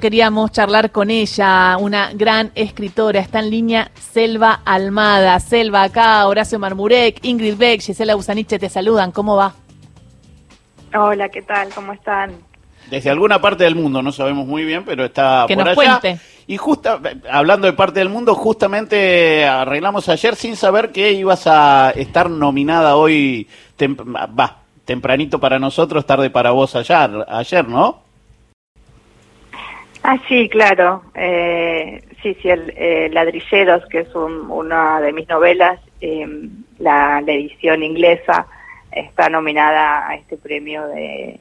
Queríamos charlar con ella, una gran escritora, está en línea Selva Almada. Selva acá, Horacio Marmurek, Ingrid Beck, Gisela Busaniche te saludan, ¿cómo va? Hola, ¿qué tal? ¿Cómo están? Desde alguna parte del mundo, no sabemos muy bien, pero está que por nos allá. Cuente. Y justo, hablando de parte del mundo, justamente arreglamos ayer sin saber que ibas a estar nominada hoy, tem va, tempranito para nosotros, tarde para vos ayer, ayer ¿no? Ah, sí, claro. Eh, sí, sí, el, eh, Ladrilleros, que es un, una de mis novelas, la, la, edición inglesa, está nominada a este premio de,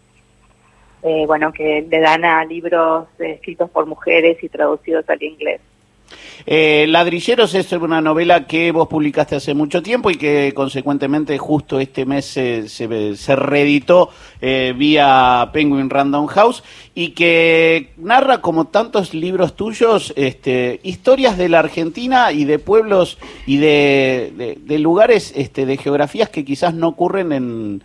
eh, bueno, que le dan a libros escritos por mujeres y traducidos al inglés. Eh, Ladrilleros es una novela que vos publicaste hace mucho tiempo y que consecuentemente justo este mes se, se, se reeditó eh, vía Penguin Random House y que narra como tantos libros tuyos este, historias de la Argentina y de pueblos y de, de, de lugares, este, de geografías que quizás no ocurren en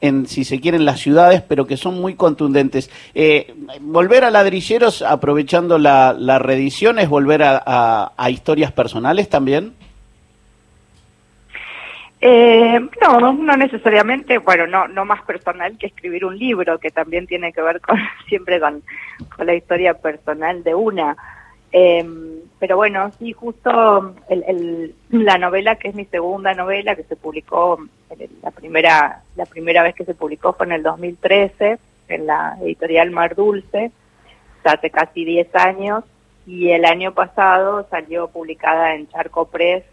en, si se quieren, las ciudades, pero que son muy contundentes. Eh, volver a ladrilleros aprovechando la, la reedición es volver a, a, historias personales también. Eh, no, no necesariamente, bueno, no, no más personal que escribir un libro, que también tiene que ver con siempre con, con la historia personal de una. Eh, pero bueno, sí, justo el, el, la novela que es mi segunda novela que se publicó, la primera, la primera vez que se publicó fue en el 2013 en la editorial Mar Dulce, hace casi 10 años, y el año pasado salió publicada en Charco Press,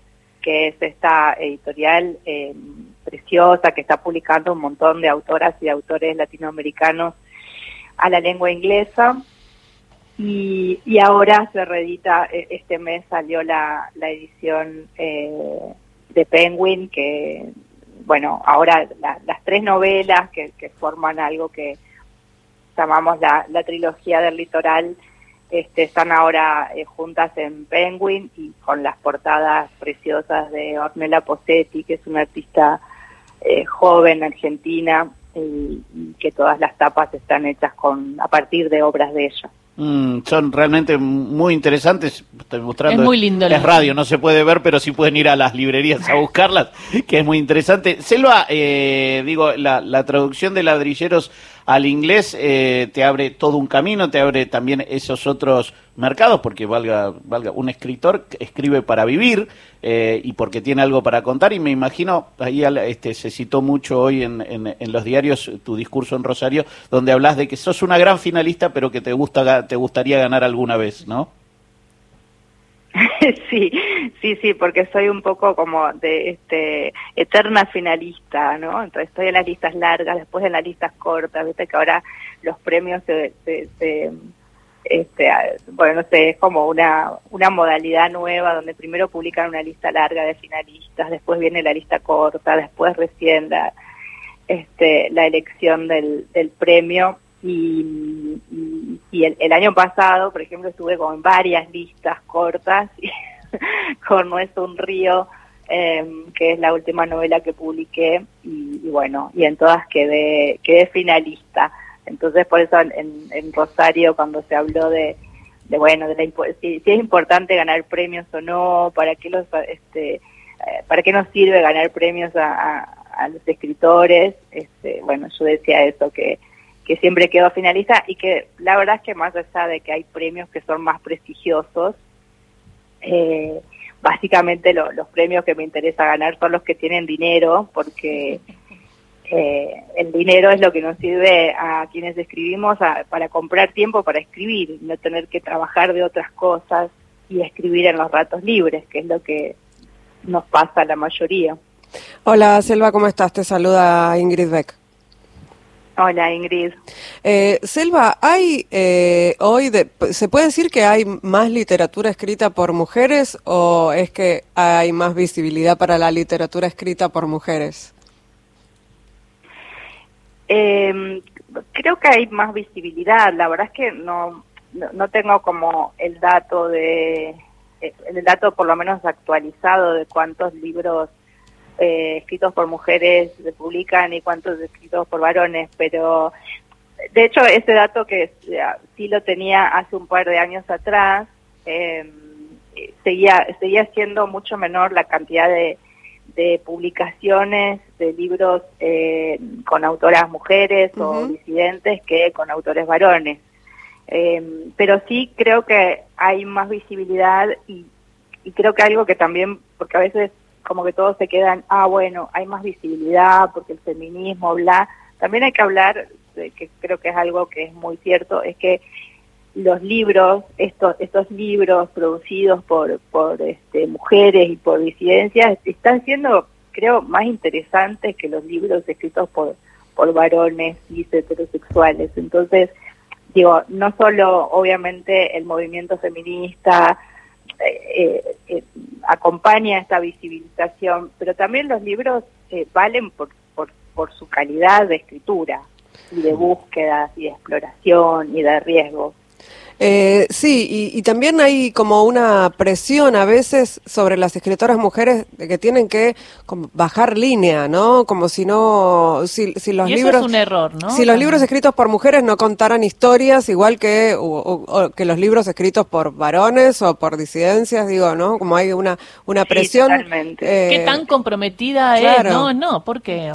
que es esta editorial eh, preciosa que está publicando un montón de autoras y de autores latinoamericanos a la lengua inglesa. Y, y ahora se reedita, este mes salió la, la edición eh, de Penguin, que, bueno, ahora la, las tres novelas que, forman algo que llamamos la, la trilogía del litoral, este, están ahora eh, juntas en Penguin y con las portadas preciosas de Ornella Posetti, que es una artista eh, joven argentina, y, y que todas las tapas están hechas con a partir de obras de ella. Mm, son realmente muy interesantes. Estoy mostrando. Es muy lindo. Es radio, no se puede ver, pero sí pueden ir a las librerías a buscarlas, que es muy interesante. Selva, eh, digo, la, la, traducción de ladrilleros al inglés eh, te abre todo un camino, te abre también esos otros mercados, porque valga, valga un escritor escribe para vivir eh, y porque tiene algo para contar. Y me imagino, ahí este, se citó mucho hoy en, en, en los diarios tu discurso en Rosario, donde hablas de que sos una gran finalista, pero que te gusta te gustaría ganar alguna vez, ¿no? sí, sí, sí, porque soy un poco como de este eterna finalista, ¿no? Entonces estoy en las listas largas, después en las listas cortas, viste que ahora los premios se, se, se este, bueno, no sé, es como una, una modalidad nueva donde primero publican una lista larga de finalistas, después viene la lista corta, después recién la, este, la elección del, del premio y, y, el, el, año pasado, por ejemplo, estuve con varias listas cortas con No un río, eh, que es la última novela que publiqué y, y, bueno, y en todas quedé, quedé finalista. Entonces, por eso en, en Rosario, cuando se habló de, de bueno, de la, si, si, es importante ganar premios o no, para qué los, este, para qué nos sirve ganar premios a, a, a los escritores, este, bueno, yo decía eso, que, que siempre quedó finalista y que la verdad es que más allá de que hay premios que son más prestigiosos, eh, básicamente lo, los premios que me interesa ganar son los que tienen dinero, porque eh, el dinero es lo que nos sirve a quienes escribimos para comprar tiempo para escribir, no tener que trabajar de otras cosas y escribir en los ratos libres, que es lo que nos pasa a la mayoría. Hola Selva, ¿cómo estás? Te saluda Ingrid Beck. Hola Ingrid. Eh, Selva, hay eh, hoy, de, ¿se puede decir que hay más literatura escrita por mujeres o es que hay más visibilidad para la literatura escrita por mujeres? Eh, creo que hay más visibilidad. La verdad es que no, no, no tengo como el dato de, el dato por lo menos actualizado de cuántos libros eh, escritos por mujeres se publican y cuántos escritos por varones, pero de hecho, ese dato que sí lo tenía hace un par de años atrás, eh, seguía, seguía siendo mucho menor la cantidad de, de publicaciones de libros eh, con autoras mujeres o disidentes que con autores varones. Eh, pero sí creo que hay más visibilidad y, y creo que algo que también, porque a veces como que todos se quedan, ah, bueno, hay más visibilidad porque el feminismo, bla. También hay que hablar, que creo que es algo que es muy cierto, es que los libros, estos, estos libros producidos por, por este, mujeres y por disidencias, están siendo, creo, más interesantes que los libros escritos por, por varones y heterosexuales. Entonces, digo, no solo obviamente el movimiento feminista eh, eh, acompaña esta visibilización, pero también los libros valen por, por, por su calidad de escritura y de búsqueda y de exploración y de riesgo. Eh, sí, y, también hay como una presión a veces sobre las escritoras mujeres de que tienen que bajar línea, ¿no? Como si no, si, si los y eso libros, es un error, ¿no? Si los libros escritos por mujeres no contaran historias, igual que que los libros escritos por varones o por disidencias, digo, ¿no? Como hay una una presión. Sí, eh, ¿Qué tan comprometida es? No, no, ¿por qué?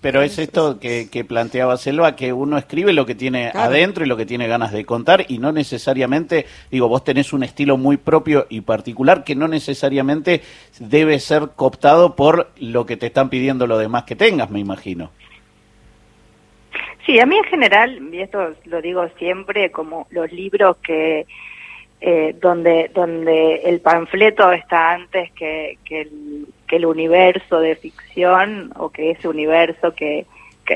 pero es esto que, que planteaba Selva, que uno escribe lo que tiene adentro y lo que tiene ganas de contar y no necesariamente necesariamente, digo, vos tenés un estilo muy propio y particular que no necesariamente debe ser cooptado por lo que te están pidiendo los demás que tengas, me imagino. Sí, a mí en general, y esto lo digo siempre, como los libros que eh, donde donde el panfleto está antes que, que, el, que el universo de ficción o que ese universo que,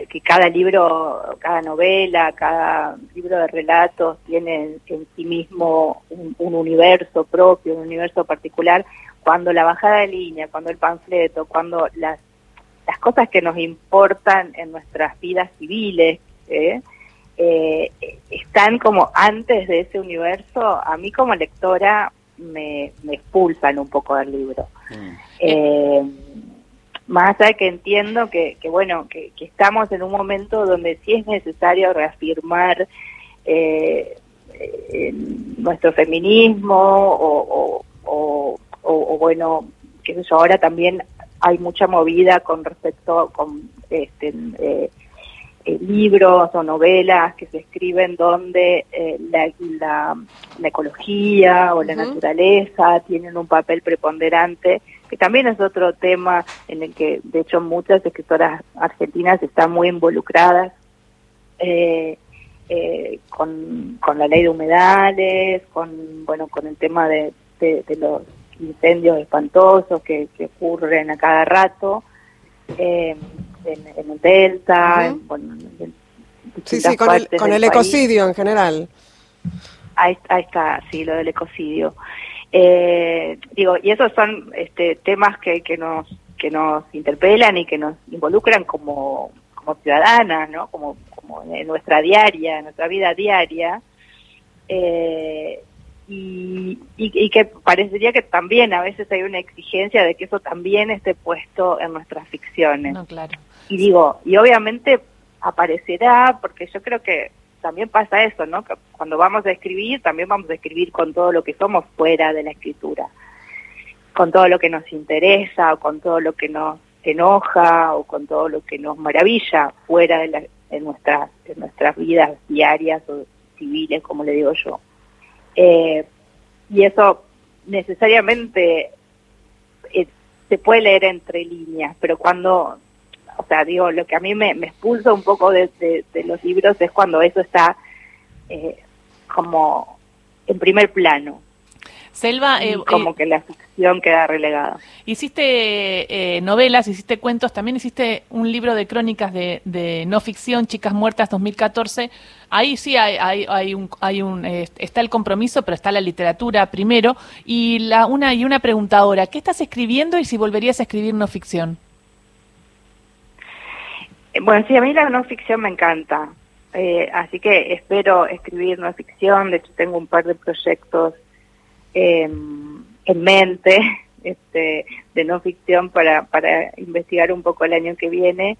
que, cada libro, cada novela, cada libro de relatos tiene en sí mismo un, universo propio, un universo particular, cuando la bajada de línea, cuando el panfleto, cuando las, las cosas que nos importan en nuestras vidas civiles, ¿eh? Eh, están como antes de ese universo, a mí como lectora me, me expulsan un poco del libro. Mm. Eh, más allá que entiendo que, que bueno, que, estamos en un momento donde sí es necesario reafirmar eh, nuestro feminismo o, o, o, bueno, qué sé yo, ahora también hay mucha movida con respecto con este, eh, eh, libros o novelas que se escriben donde la, la, ecología o la naturaleza tienen un papel preponderante que también es otro tema en el que, de hecho, muchas escritoras argentinas están muy involucradas eh, eh, con, con la ley de humedales, con, bueno, con el tema de, de, los incendios espantosos que, que, ocurren a cada rato eh, en, el Delta, en, sí, sí, con el, con el ecocidio en general. Ahí, ahí, está, sí, lo del ecocidio. Eh, digo, y esos son este, temas que, que, nos, que nos interpelan y que nos involucran como, como ciudadanas, ¿no? Como, como en nuestra diaria, en nuestra vida diaria. Eh, y, y, que parecería que también a veces hay una exigencia de que eso también esté puesto en nuestras ficciones. claro. Y digo, y obviamente aparecerá, porque yo creo que también pasa eso, ¿no? Que cuando vamos a escribir, también vamos a escribir con todo lo que somos fuera de la escritura, con todo lo que nos interesa, o con todo lo que nos enoja, o con todo lo que nos maravilla fuera de, la, de, nuestras, de nuestras vidas diarias o civiles, como le digo yo. Eh, y eso necesariamente eh, se puede leer entre líneas, pero cuando o sea, digo, lo que a mí me, expulsa un poco de, los libros es cuando eso está eh, como en primer plano. Selva, eh, como eh, que la ficción queda relegada. Hiciste novelas, hiciste cuentos, también hiciste un libro de crónicas de, no ficción, Chicas Muertas 2014. Ahí sí hay, hay, hay un, hay un está el compromiso, pero está la literatura primero. Y la una y una pregunta ahora, ¿qué estás escribiendo y si volverías a escribir no ficción? Eh, bueno, sí, a mí la no ficción me encanta, eh, así que espero escribir no ficción, de hecho tengo un par de proyectos em, en mente este, de no ficción para, para investigar un poco el año que viene.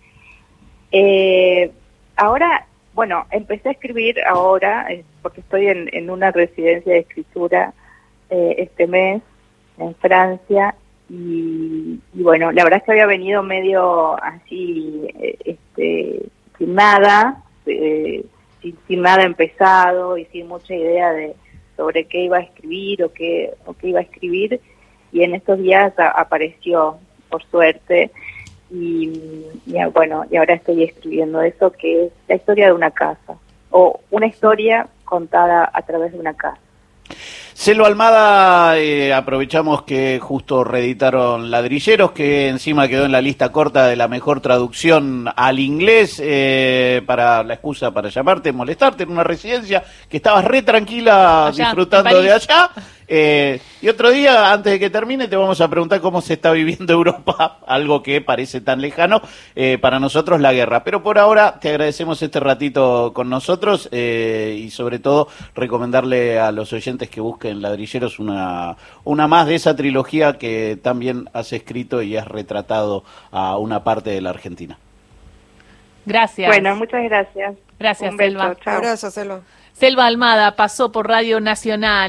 Eh, ahora bueno, empecé a escribir ahora, eh, porque estoy en, en una residencia de escritura eh, este mes en Francia, y, y, bueno, la verdad es que había venido medio así, eh, este, sin nada, eh, sin, sin, nada empezado y sin mucha idea de sobre qué iba a escribir o qué, o qué iba a escribir, y en estos días a, apareció, por suerte, y, y, bueno, y ahora estoy escribiendo eso, que es la historia de una casa, o una historia contada a través de una casa. Celo Almada, eh, aprovechamos que justo reeditaron Ladrilleros, que encima quedó en la lista corta de la mejor traducción al inglés, eh, para la excusa para llamarte, molestarte en una residencia que estabas re tranquila allá, disfrutando de allá. Eh, y otro día, antes de que termine, te vamos a preguntar cómo se está viviendo Europa, algo que parece tan lejano, eh, para nosotros la guerra. Pero por ahora te agradecemos este ratito con nosotros eh, y sobre todo recomendarle a los oyentes que busquen Ladrilleros una, una más de esa trilogía que también has escrito y has retratado a una parte de la Argentina. Gracias. Bueno, muchas gracias. Gracias, Selva. Gracias, Selva. Selva Almada pasó por Radio Nacional.